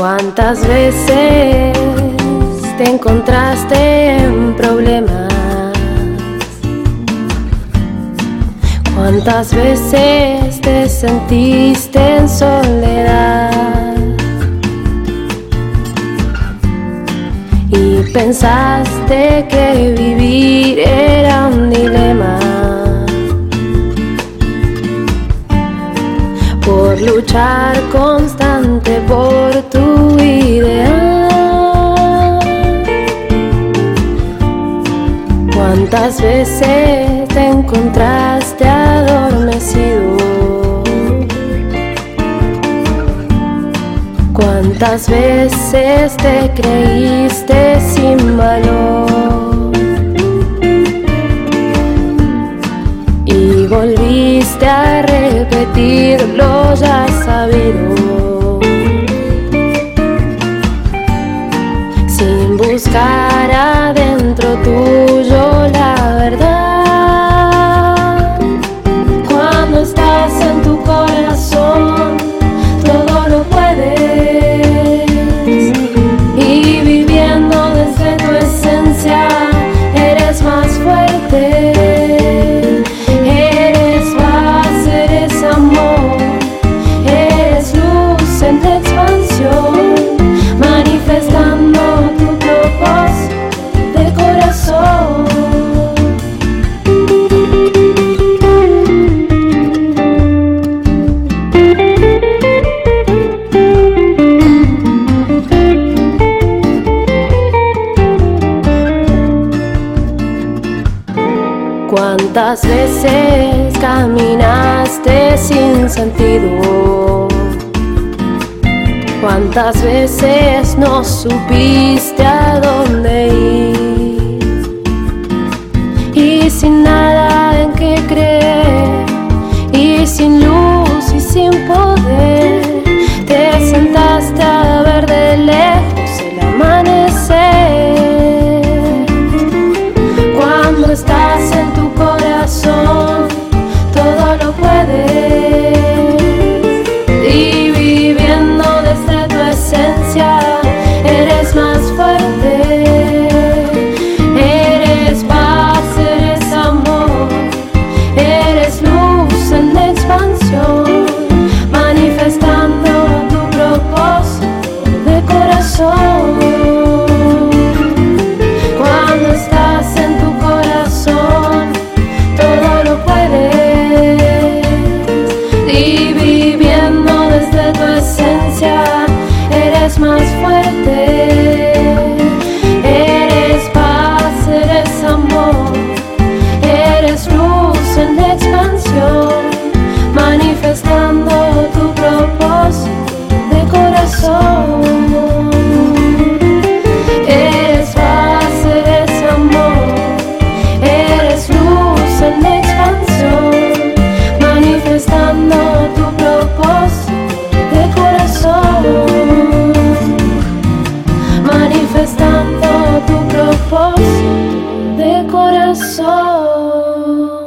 ¿Cuántas veces te encontraste en problemas? ¿Cuántas veces te sentiste en soledad? Y pensaste que constante por tu ideal. ¿Cuántas veces te encontraste adormecido? ¿Cuántas veces te creíste sin valor? Y volviste a repetirlo ya sabido. cuántas veces caminaste sin sentido. Cuántas veces no supiste a dónde ir. Y sin nada más fuerte. your soul.